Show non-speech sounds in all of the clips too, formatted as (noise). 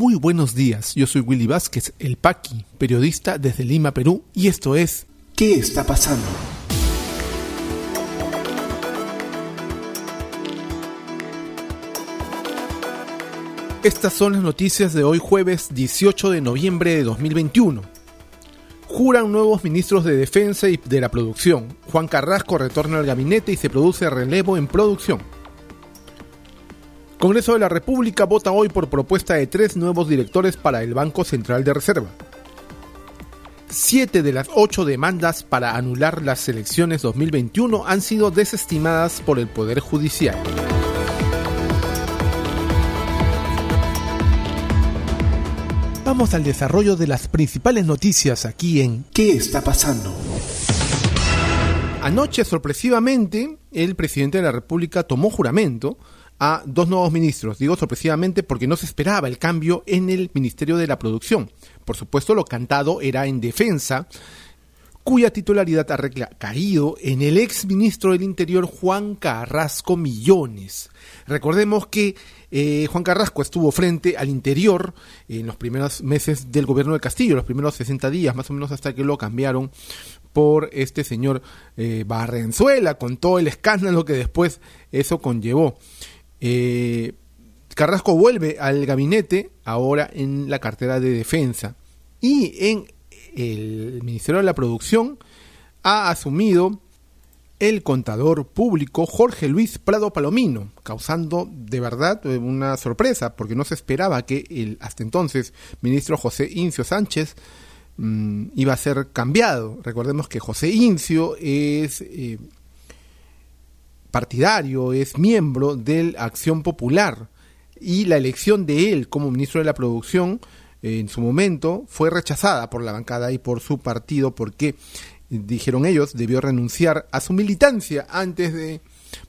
Muy buenos días, yo soy Willy Vázquez, el Paqui, periodista desde Lima, Perú, y esto es ¿Qué está pasando? Estas son las noticias de hoy jueves 18 de noviembre de 2021. Juran nuevos ministros de Defensa y de la Producción. Juan Carrasco retorna al gabinete y se produce relevo en producción. Congreso de la República vota hoy por propuesta de tres nuevos directores para el Banco Central de Reserva. Siete de las ocho demandas para anular las elecciones 2021 han sido desestimadas por el Poder Judicial. Vamos al desarrollo de las principales noticias aquí en ¿Qué está pasando? Anoche, sorpresivamente, el presidente de la República tomó juramento a dos nuevos ministros. Digo sorpresivamente porque no se esperaba el cambio en el Ministerio de la Producción. Por supuesto, lo cantado era en defensa, cuya titularidad ha recaído en el ex ministro del Interior Juan Carrasco Millones. Recordemos que eh, Juan Carrasco estuvo frente al interior en los primeros meses del gobierno de Castillo, los primeros 60 días, más o menos hasta que lo cambiaron por este señor eh, Barrenzuela, con todo el escándalo que después eso conllevó. Eh, Carrasco vuelve al gabinete ahora en la cartera de defensa y en el Ministerio de la Producción ha asumido el contador público Jorge Luis Prado Palomino, causando de verdad una sorpresa, porque no se esperaba que el hasta entonces ministro José Incio Sánchez mm, iba a ser cambiado. Recordemos que José Incio es eh, partidario, es miembro de Acción Popular y la elección de él como ministro de la Producción en su momento fue rechazada por la bancada y por su partido porque dijeron ellos debió renunciar a su militancia antes de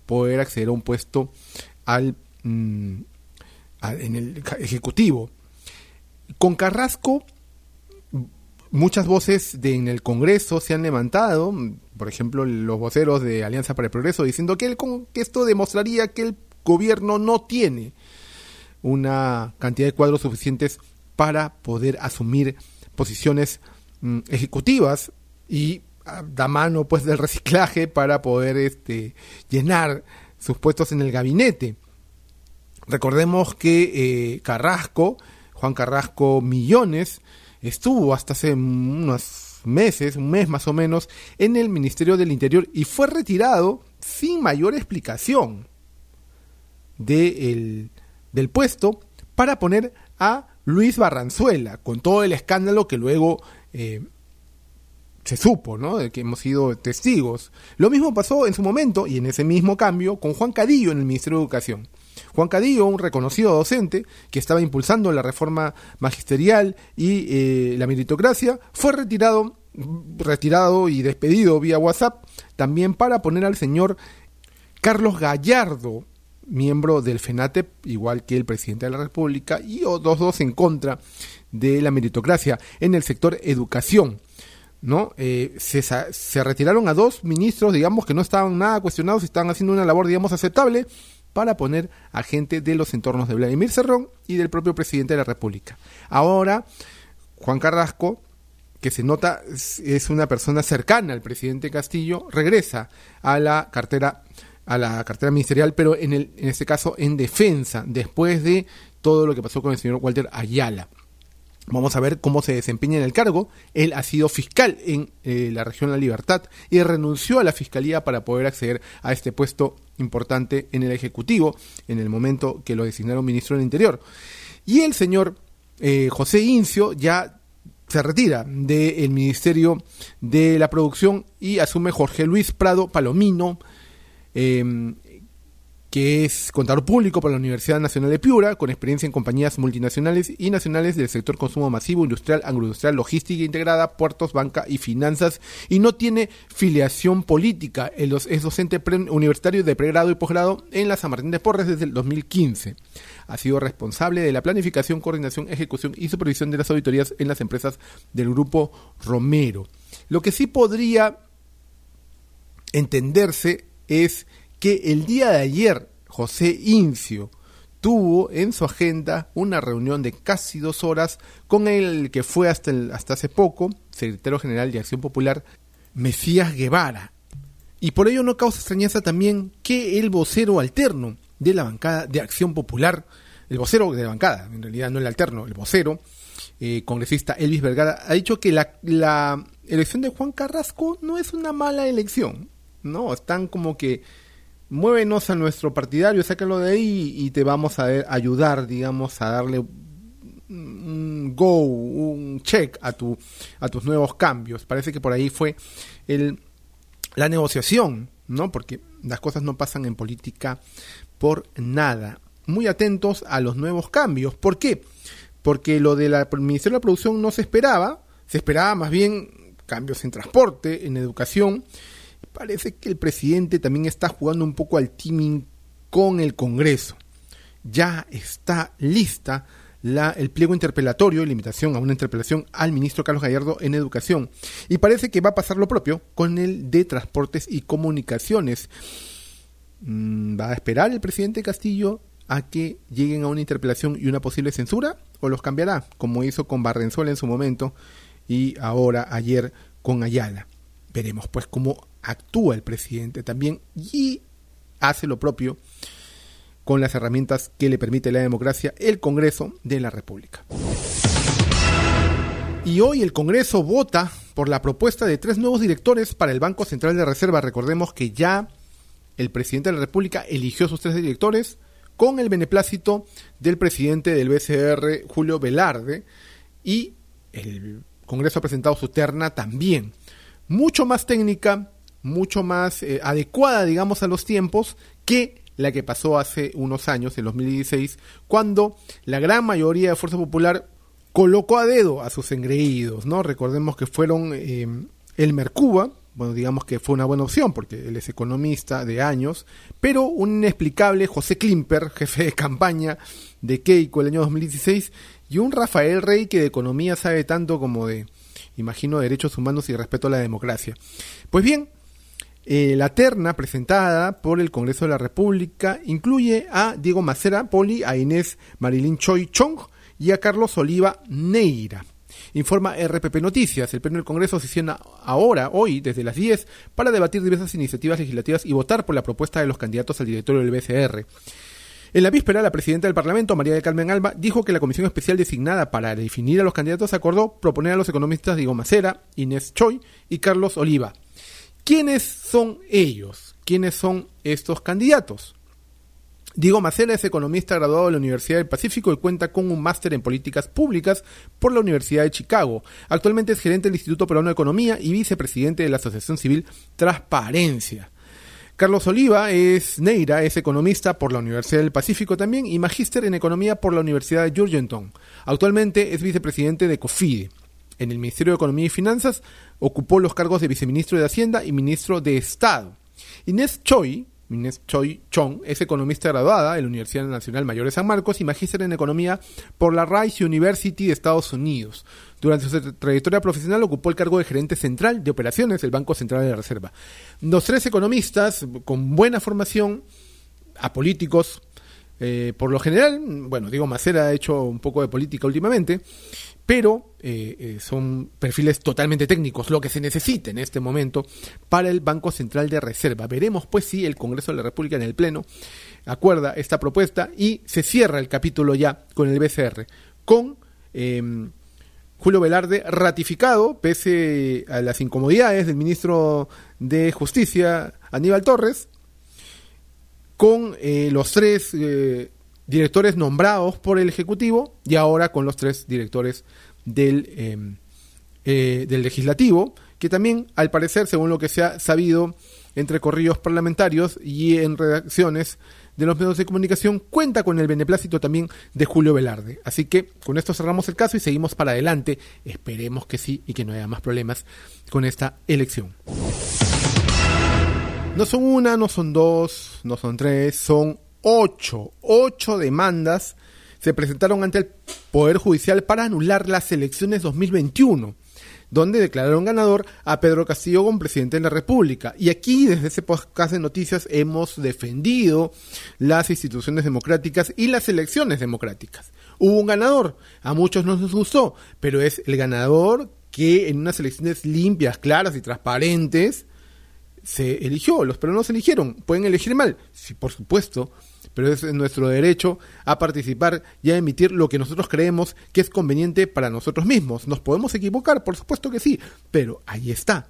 poder acceder a un puesto al, mm, en el ejecutivo. Con Carrasco muchas voces de, en el Congreso se han levantado, por ejemplo, los voceros de Alianza para el Progreso, diciendo que, que esto demostraría que el gobierno no tiene una cantidad de cuadros suficientes para poder asumir posiciones mm, ejecutivas y ah, da mano pues del reciclaje para poder este, llenar sus puestos en el gabinete. Recordemos que eh, Carrasco, Juan Carrasco Millones, estuvo hasta hace unos meses, un mes más o menos, en el Ministerio del Interior y fue retirado sin mayor explicación de del puesto para poner a Luis Barranzuela, con todo el escándalo que luego eh, se supo, ¿no? De que hemos sido testigos. Lo mismo pasó en su momento, y en ese mismo cambio, con Juan Cadillo en el Ministerio de Educación. Juan Cadillo, un reconocido docente que estaba impulsando la reforma magisterial y eh, la meritocracia, fue retirado, retirado y despedido vía WhatsApp también para poner al señor Carlos Gallardo, miembro del FENATEP, igual que el presidente de la República, y otros dos en contra de la meritocracia en el sector educación. ¿no? Eh, se, se, retiraron a dos ministros, digamos, que no estaban nada cuestionados, estaban haciendo una labor, digamos, aceptable para poner a gente de los entornos de Vladimir Cerrón y del propio presidente de la República. Ahora, Juan Carrasco, que se nota es una persona cercana al presidente Castillo, regresa a la cartera a la cartera ministerial, pero en, el, en este caso en defensa, después de todo lo que pasó con el señor Walter Ayala. Vamos a ver cómo se desempeña en el cargo. Él ha sido fiscal en eh, la región La Libertad y renunció a la fiscalía para poder acceder a este puesto importante en el Ejecutivo en el momento que lo designaron ministro del Interior. Y el señor eh, José Incio ya se retira del Ministerio de la Producción y asume Jorge Luis Prado Palomino, eh, que es contador público para la Universidad Nacional de Piura, con experiencia en compañías multinacionales y nacionales del sector consumo masivo, industrial, agroindustrial, logística integrada, puertos, banca y finanzas, y no tiene filiación política. Es docente universitario de pregrado y posgrado en la San Martín de Porres desde el 2015. Ha sido responsable de la planificación, coordinación, ejecución y supervisión de las auditorías en las empresas del grupo Romero. Lo que sí podría entenderse es que el día de ayer José Incio tuvo en su agenda una reunión de casi dos horas con el que fue hasta, hasta hace poco secretario general de Acción Popular, Mesías Guevara. Y por ello no causa extrañeza también que el vocero alterno de la bancada de Acción Popular, el vocero de la bancada, en realidad no el alterno, el vocero, eh, congresista Elvis Vergara, ha dicho que la, la elección de Juan Carrasco no es una mala elección, ¿no? Están como que muévenos a nuestro partidario, sácalo de ahí y te vamos a ayudar, digamos, a darle un go, un check a, tu, a tus nuevos cambios. Parece que por ahí fue el, la negociación, ¿no? Porque las cosas no pasan en política por nada. Muy atentos a los nuevos cambios. ¿Por qué? Porque lo del Ministerio de la Producción no se esperaba, se esperaba más bien cambios en transporte, en educación, parece que el presidente también está jugando un poco al timing con el Congreso. Ya está lista el pliego interpelatorio, limitación a una interpelación al ministro Carlos Gallardo en educación. Y parece que va a pasar lo propio con el de transportes y comunicaciones. Mm, ¿Va a esperar el presidente Castillo a que lleguen a una interpelación y una posible censura? ¿O los cambiará, como hizo con Barrenzuela en su momento y ahora ayer con Ayala? Veremos pues cómo actúa el presidente también y hace lo propio con las herramientas que le permite la democracia el Congreso de la República. Y hoy el Congreso vota por la propuesta de tres nuevos directores para el Banco Central de Reserva. Recordemos que ya el presidente de la República eligió sus tres directores con el beneplácito del presidente del BCR, Julio Velarde, y el Congreso ha presentado su terna también. Mucho más técnica, mucho más eh, adecuada, digamos, a los tiempos que la que pasó hace unos años, en 2016, cuando la gran mayoría de Fuerza Popular colocó a dedo a sus engreídos, ¿no? Recordemos que fueron eh, el Mercuba, bueno, digamos que fue una buena opción porque él es economista de años, pero un inexplicable José Klimper, (laughs) jefe de campaña de Keiko el año 2016, y un Rafael Rey que de economía sabe tanto como de, imagino, derechos humanos y respeto a la democracia. Pues bien, eh, la terna presentada por el Congreso de la República incluye a Diego Macera Poli, a Inés Marilyn Choi Chong y a Carlos Oliva Neira. Informa RPP Noticias. El Pleno del Congreso sesiona ahora, hoy, desde las 10, para debatir diversas iniciativas legislativas y votar por la propuesta de los candidatos al directorio del BCR. En la víspera, la presidenta del Parlamento, María del Carmen Alba, dijo que la comisión especial designada para definir a los candidatos acordó proponer a los economistas Diego Macera, Inés Choi y Carlos Oliva. ¿Quiénes son ellos? ¿Quiénes son estos candidatos? Diego Macera es economista graduado de la Universidad del Pacífico y cuenta con un máster en políticas públicas por la Universidad de Chicago. Actualmente es gerente del Instituto Peruano de Economía y vicepresidente de la Asociación Civil Transparencia. Carlos Oliva es Neira, es economista por la Universidad del Pacífico también y magíster en economía por la Universidad de Georgetown. Actualmente es vicepresidente de COFIDE. En el Ministerio de Economía y Finanzas ocupó los cargos de viceministro de Hacienda y ministro de Estado. Inés Choi, Inés Choi Chong, es economista graduada en la Universidad Nacional Mayor de San Marcos y magíster en economía por la Rice University de Estados Unidos. Durante su trayectoria profesional ocupó el cargo de gerente central de operaciones del Banco Central de la Reserva. Los tres economistas con buena formación, apolíticos, eh, por lo general, bueno, digo, Macera ha hecho un poco de política últimamente, pero eh, eh, son perfiles totalmente técnicos, lo que se necesita en este momento para el Banco Central de Reserva. Veremos pues si el Congreso de la República en el Pleno acuerda esta propuesta y se cierra el capítulo ya con el BCR, con em, Julio Velarde ratificado, pese a las incomodidades del ministro de Justicia, Aníbal Torres, con eh, los tres directores nombrados por el Ejecutivo y ahora con los tres directores del, em, eh, del Legislativo, que también, al parecer, según lo que se ha sabido entre corrillos parlamentarios y en redacciones de los medios de comunicación, cuenta con el beneplácito también de Julio Velarde. Así que con esto cerramos el caso y seguimos para adelante. Esperemos que sí y que no haya más problemas con esta elección. No son una, no son dos, no son tres, son ocho, ocho demandas se presentaron ante el Poder Judicial para anular las elecciones 2021. donde declararon ganador a Pedro Castillo como presidente de la República. Y aquí, desde ese podcast de noticias, hemos defendido las instituciones democráticas y las elecciones democráticas. Hubo un ganador, a muchos no nos gustó, pero es el ganador que en unas elecciones limpias, claras y transparentes se eligió. Los peruanos eligieron. ¿Pueden elegir mal? Sí, por supuesto pero es nuestro derecho a participar y a emitir lo que nosotros creemos que es conveniente para nosotros mismos. ¿Nos podemos equivocar? Por supuesto que sí, pero ahí está.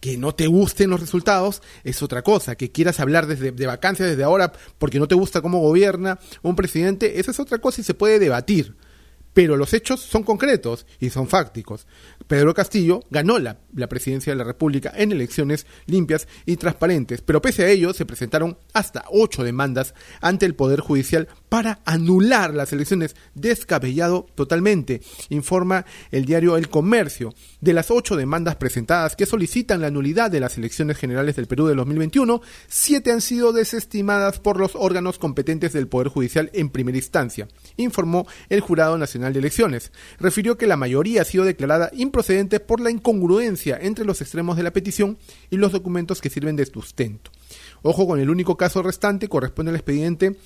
Que no te gusten los resultados es otra cosa. Que quieras hablar desde, de vacancias desde ahora porque no te gusta cómo gobierna un presidente, esa es otra cosa y se puede debatir pero los hechos son concretos y son fácticos. Pedro Castillo ganó la, presidencia de la República en elecciones limpias y transparentes, pero pese a ello se presentaron hasta ocho demandas ante el Poder Judicial para anular las elecciones, descabellado totalmente, informa el diario El Comercio. De las ocho demandas presentadas que solicitan la nulidad de las elecciones generales del Perú de 2021, siete han sido desestimadas por los órganos competentes del Poder Judicial en primera instancia, informó el Jurado Nacional de Elecciones. Refirió que la mayoría ha sido declarada improcedente por la incongruencia entre los extremos de la petición y los documentos que sirven de sustento. Ojo con el único caso restante, corresponde al expediente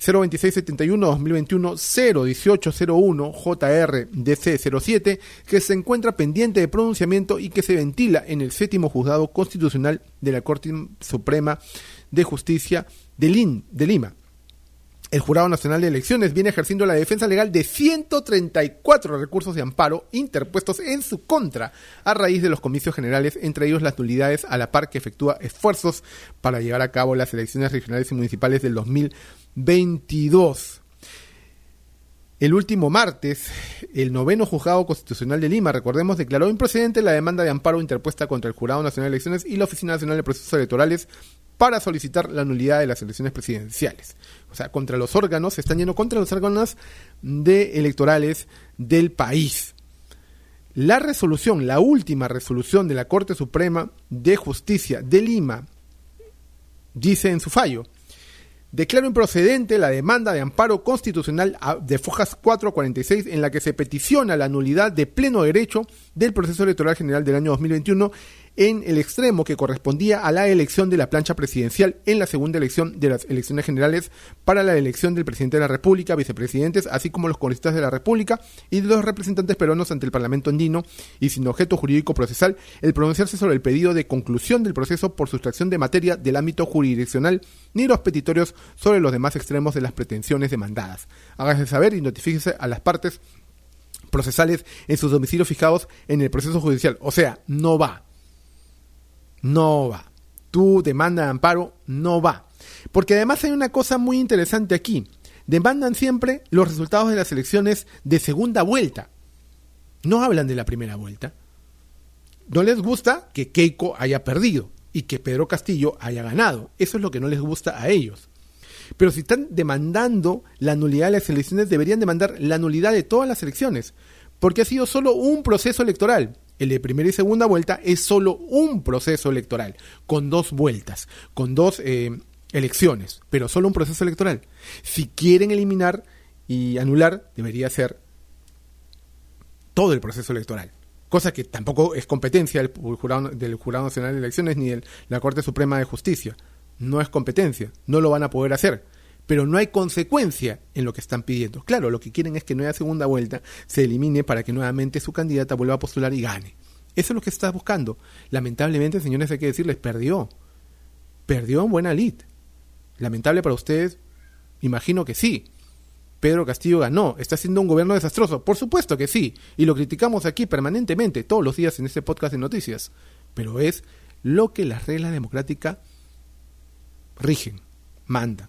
02671-2021 01801 JRDC07 que se encuentra pendiente de pronunciamiento y que se ventila en el séptimo juzgado constitucional de la Corte Suprema de Justicia de, Lima. El Jurado Nacional de Elecciones viene ejerciendo la defensa legal de 134 recursos de amparo interpuestos en su contra a raíz de los comicios generales, entre ellos las nulidades a la par que efectúa esfuerzos para llevar a cabo las elecciones regionales y municipales del 2022. El último martes, el noveno juzgado constitucional de Lima, recordemos, declaró improcedente la demanda de amparo interpuesta contra el Jurado Nacional de Elecciones y la Oficina Nacional de Procesos Electorales para solicitar la nulidad de las elecciones presidenciales. O sea, contra los órganos, se están yendo contra los órganos de electorales del país. La resolución, la última resolución de la Corte Suprema de Justicia de Lima, dice en su fallo, declaro improcedente la demanda de amparo constitucional de Fojas 446 en la que se peticiona la nulidad de pleno derecho del proceso electoral general del año 2021 en el extremo que correspondía a la elección de la plancha presidencial en la segunda elección de las elecciones generales para la elección del presidente de la República, vicepresidentes, así como los congresistas de la República y de los representantes peruanos ante el Parlamento andino y sin objeto jurídico procesal, el pronunciarse sobre el pedido de conclusión del proceso por sustracción de materia del ámbito jurisdiccional ni los petitorios sobre los demás extremos de las pretensiones demandadas. Hágase saber y notifíquese a las partes procesales en sus domicilios fijados en el proceso judicial. O sea, no va no va. Tu demanda de amparo no va. Porque además hay una cosa muy interesante aquí. Demandan siempre los resultados de las elecciones de segunda vuelta. No hablan de la primera vuelta. No les gusta que Keiko haya perdido y que Pedro Castillo haya ganado. Eso es lo que no les gusta a ellos. Pero si están demandando la nulidad de las elecciones, deberían demandar la nulidad de todas las elecciones, porque ha sido solo un proceso electoral el de primera y segunda vuelta es solo un proceso electoral, con dos vueltas, con dos eh, elecciones, pero solo un proceso electoral. Si quieren eliminar y anular, debería ser todo el proceso electoral. Cosa que tampoco es competencia del Jurado, del jurado Nacional de Elecciones ni de la Corte Suprema de Justicia. No es competencia, no lo van a poder hacer pero no hay consecuencia en lo que están pidiendo. Claro, lo que quieren es que no haya segunda vuelta, se elimine para que nuevamente su candidata vuelva a postular y gane. Eso es lo que está buscando. Lamentablemente, señores, hay que decirles, perdió. Perdió en buena lid. Lamentable para ustedes, imagino que sí. Pedro Castillo ganó. ¿Está siendo un gobierno desastroso? Por supuesto que sí. Y lo criticamos aquí permanentemente, todos los días en este podcast de noticias. Pero es lo que las reglas democráticas rigen, mandan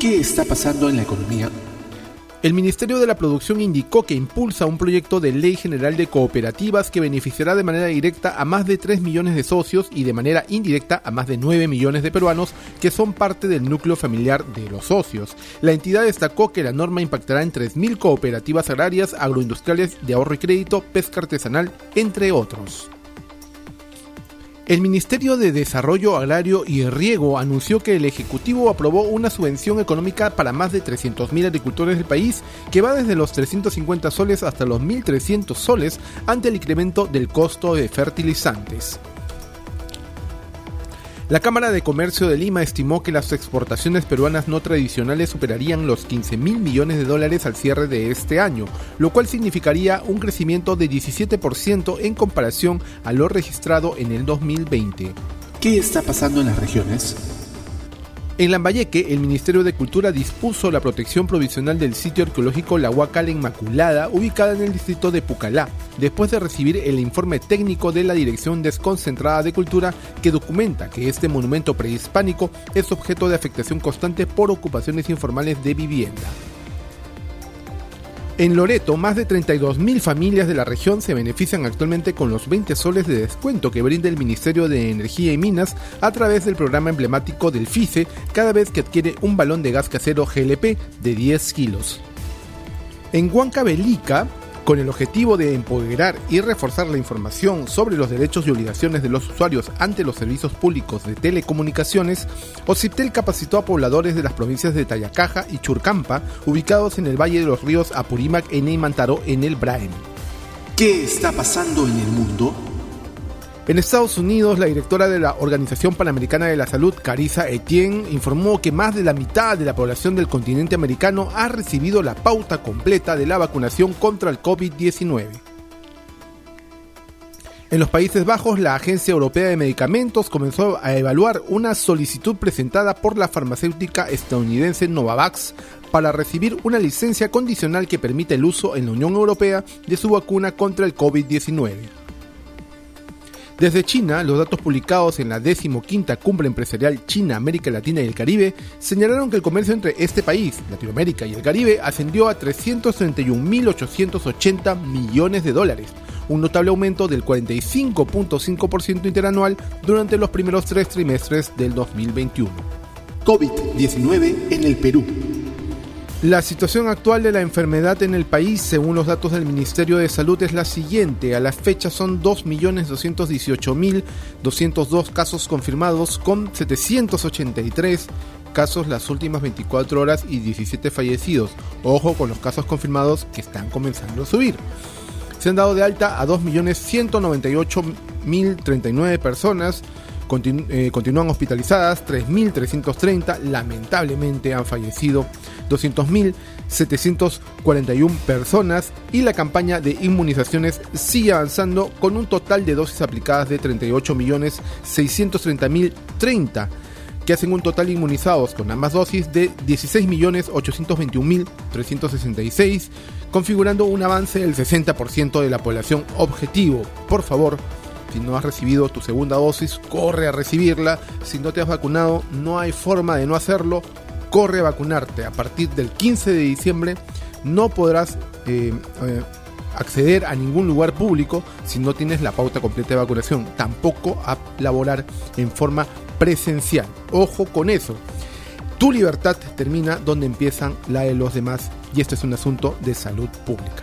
¿Qué está pasando en la economía? El Ministerio de la Producción indicó que impulsa un proyecto de ley general de cooperativas que beneficiará de manera directa a más de 3 millones de socios y de manera indirecta a más de 9 millones de peruanos que son parte del núcleo familiar de los socios. La entidad destacó que la norma impactará en 3.000 cooperativas agrarias, agroindustriales, de ahorro y crédito, pesca artesanal, entre otros. El Ministerio de Desarrollo Agrario y Riego anunció que el Ejecutivo aprobó una subvención económica para más de 300.000 agricultores del país que va desde los 350 soles hasta los 1.300 soles ante el incremento del costo de fertilizantes. La Cámara de Comercio de Lima estimó que las exportaciones peruanas no tradicionales superarían los 15 mil millones de dólares al cierre de este año, lo cual significaría un crecimiento de 17% en comparación a lo registrado en el 2020. ¿Qué está pasando en las regiones? En Lambayeque, el Ministerio de Cultura dispuso la protección provisional del sitio arqueológico La Huacal Inmaculada, ubicada en el distrito de Pucalá, después de recibir el informe técnico de la Dirección Desconcentrada de Cultura que documenta que este monumento prehispánico es objeto de afectación constante por ocupaciones informales de vivienda. En Loreto, más de 32.000 familias de la región se benefician actualmente con los 20 soles de descuento que brinda el Ministerio de Energía y Minas a través del programa emblemático del FICE cada vez que adquiere un balón de gas casero GLP de 10 kilos. En Huancavelica, con el objetivo de empoderar y reforzar la información sobre los derechos y obligaciones de los usuarios ante los servicios públicos de telecomunicaciones, OCIPTEL capacitó a pobladores de las provincias de Tayacaja y Churcampa, ubicados en el Valle de los Ríos Apurímac e Imantaro en el Braem. ¿Qué está pasando en el mundo? En Estados Unidos, la directora de la Organización Panamericana de la Salud, Carissa Etienne, informó que más de la mitad de la población del continente americano ha recibido la pauta completa de la vacunación contra el COVID-19. En los Países Bajos, la Agencia Europea de Medicamentos comenzó a evaluar una solicitud presentada por la farmacéutica estadounidense Novavax para recibir una licencia condicional que permita el uso en la Unión Europea de su vacuna contra el COVID-19. Desde China, los datos publicados en la 15 Cumbre Empresarial China, América Latina y el Caribe señalaron que el comercio entre este país, Latinoamérica y el Caribe ascendió a 331.880 millones de dólares, un notable aumento del 45.5% interanual durante los primeros tres trimestres del 2021. COVID-19 en el Perú. La situación actual de la enfermedad en el país, según los datos del Ministerio de Salud, es la siguiente. A la fecha son 2.218.202 casos confirmados, con 783 casos las últimas 24 horas y 17 fallecidos. Ojo con los casos confirmados que están comenzando a subir. Se han dado de alta a 2.198.039 personas. Continu eh, continúan hospitalizadas 3.330, lamentablemente han fallecido 200.741 personas y la campaña de inmunizaciones sigue avanzando con un total de dosis aplicadas de 38.630.030 que hacen un total inmunizados con ambas dosis de 16.821.366, configurando un avance del 60% de la población objetivo. Por favor, si no has recibido tu segunda dosis, corre a recibirla. Si no te has vacunado, no hay forma de no hacerlo. Corre a vacunarte. A partir del 15 de diciembre no podrás eh, eh, acceder a ningún lugar público si no tienes la pauta completa de vacunación. Tampoco a laborar en forma presencial. Ojo con eso. Tu libertad termina donde empiezan la de los demás y esto es un asunto de salud pública.